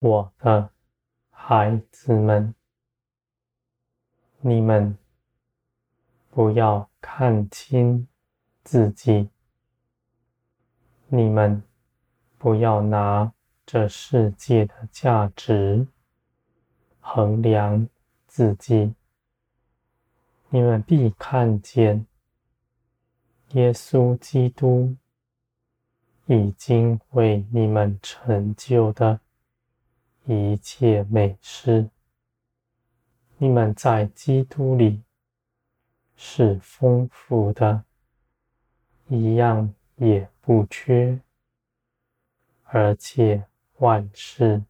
我的孩子们，你们不要看轻自己，你们不要拿这世界的价值衡量自己，你们必看见耶稣基督已经为你们成就的一切美事。你们在基督里是丰富的，一样也不缺，而且万事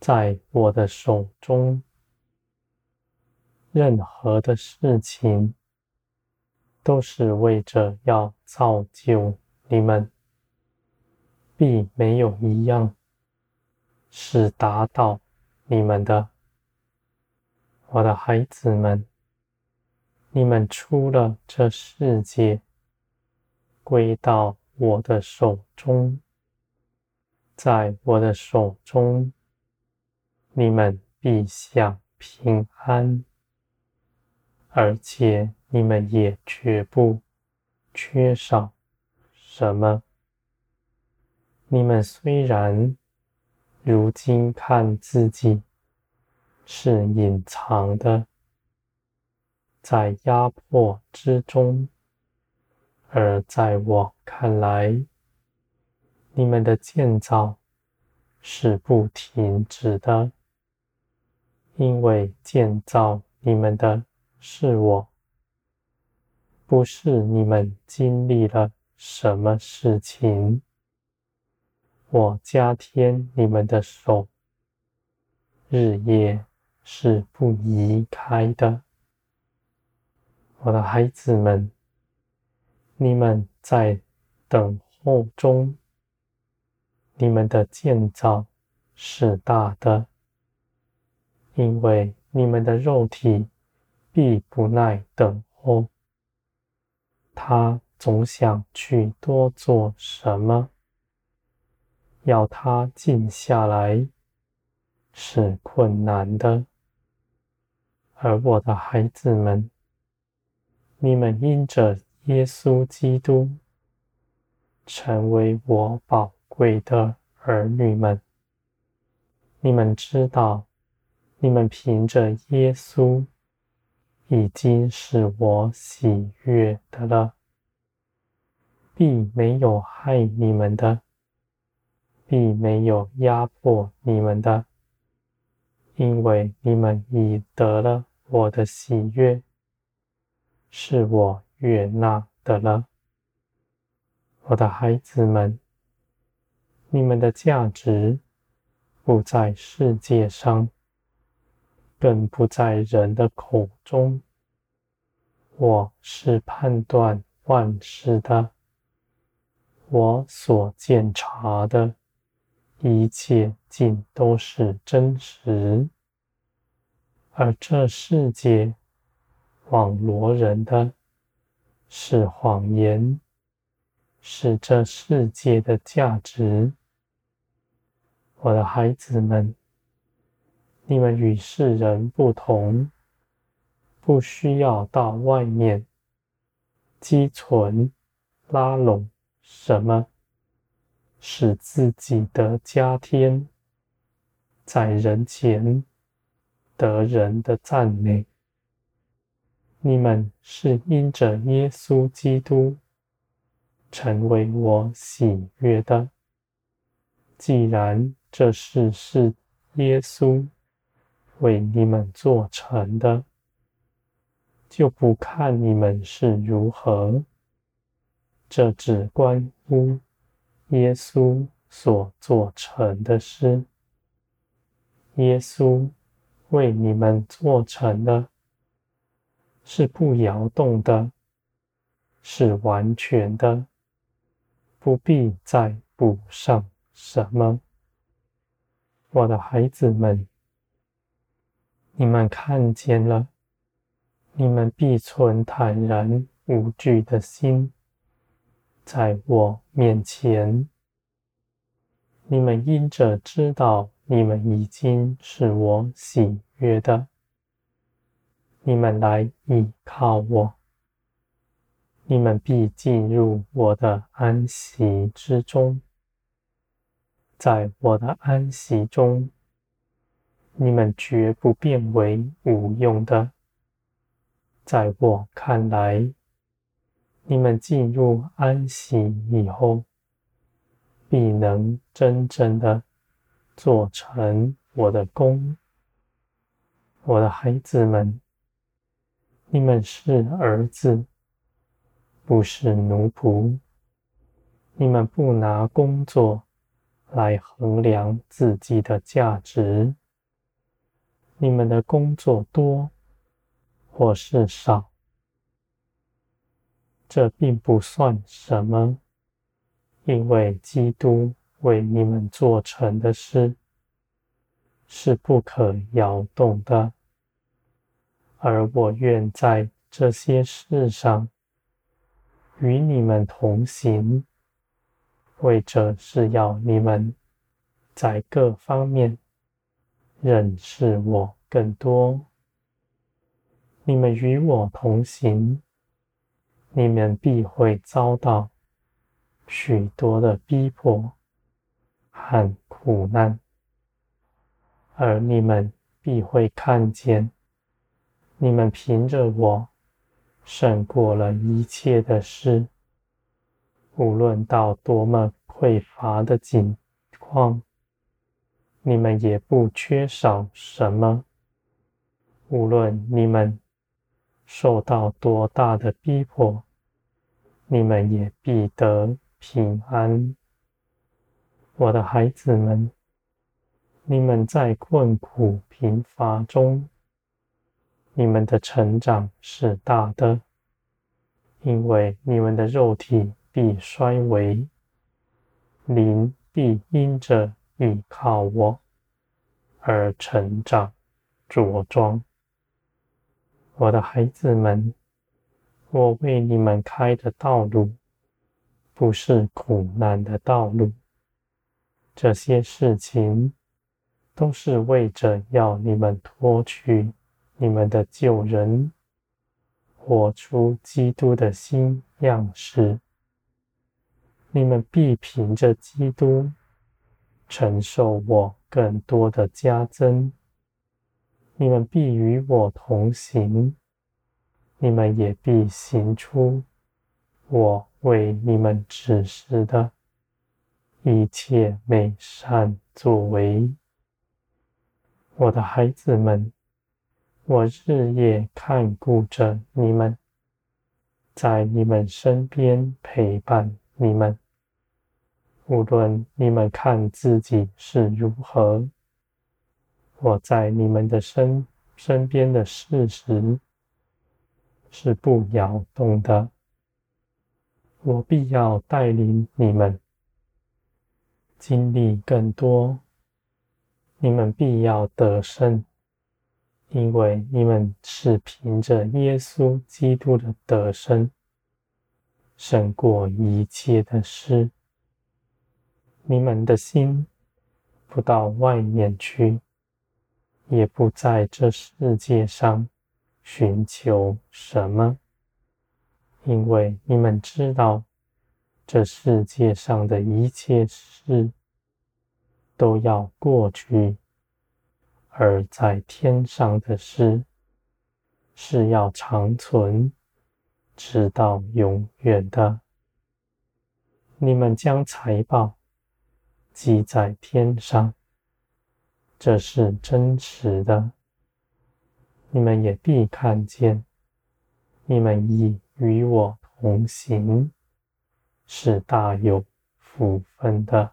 在我的手中，任何的事情都是为着要造就你们。必没有一样是达到你们的，我的孩子们，你们出了这世界，归到我的手中，在我的手中，你们必享平安，而且你们也绝不缺少什么。你们虽然如今看自己是隐藏的，在压迫之中，而在我看来，你们的建造是不停止的，因为建造你们的是我，不是你们经历了什么事情。我加添你们的手，日夜是不移开的。我的孩子们，你们在等候中，你们的建造是大的，因为你们的肉体必不耐等候，他总想去多做什么。要他静下来是困难的，而我的孩子们，你们因着耶稣基督成为我宝贵的儿女们，你们知道，你们凭着耶稣已经是我喜悦的了，并没有害你们的。必没有压迫你们的，因为你们已得了我的喜悦，是我悦纳的了。我的孩子们，你们的价值不在世界上，更不在人的口中。我是判断万事的，我所鉴察的。一切尽都是真实，而这世界网罗人的是谎言，是这世界的价值。我的孩子们，你们与世人不同，不需要到外面积存、拉拢什么。使自己的家天，在人前得人的赞美。你们是因着耶稣基督成为我喜悦的。既然这事是耶稣为你们做成的，就不看你们是如何，这只关乎。耶稣所做成的事，耶稣为你们做成的，是不摇动的，是完全的，不必再补上什么。我的孩子们，你们看见了，你们必存坦然无惧的心。在我面前，你们因着知道你们已经是我喜悦的。你们来倚靠我，你们必进入我的安息之中。在我的安息中，你们绝不变为无用的。在我看来，你们进入安息以后，必能真正的做成我的工。我的孩子们。你们是儿子，不是奴仆。你们不拿工作来衡量自己的价值。你们的工作多或是少，这并不算什么，因为基督为你们做成的事是不可摇动的。而我愿在这些事上与你们同行，为着是要你们在各方面认识我更多。你们与我同行，你们必会遭到许多的逼迫和苦难，而你们必会看见。你们凭着我胜过了一切的事，无论到多么匮乏的境况，你们也不缺少什么；无论你们受到多大的逼迫，你们也必得平安。我的孩子们，你们在困苦贫乏中。你们的成长是大的，因为你们的肉体必衰微，灵必因着倚靠我而成长茁壮。我的孩子们，我为你们开的道路不是苦难的道路，这些事情都是为着要你们脱去。你们的旧人，活出基督的新样式。你们必凭着基督承受我更多的加增。你们必与我同行，你们也必行出我为你们指示的一切美善作为。我的孩子们。我日夜看顾着你们，在你们身边陪伴你们。无论你们看自己是如何，我在你们的身身边的事实是不摇动的。我必要带领你们经历更多，你们必要得胜。因为你们是凭着耶稣基督的得胜，胜过一切的事。你们的心不到外面去，也不在这世界上寻求什么，因为你们知道，这世界上的一切事都要过去。而在天上的事，是要长存，直到永远的。你们将财宝积在天上，这是真实的。你们也必看见，你们已与我同行，是大有福分的。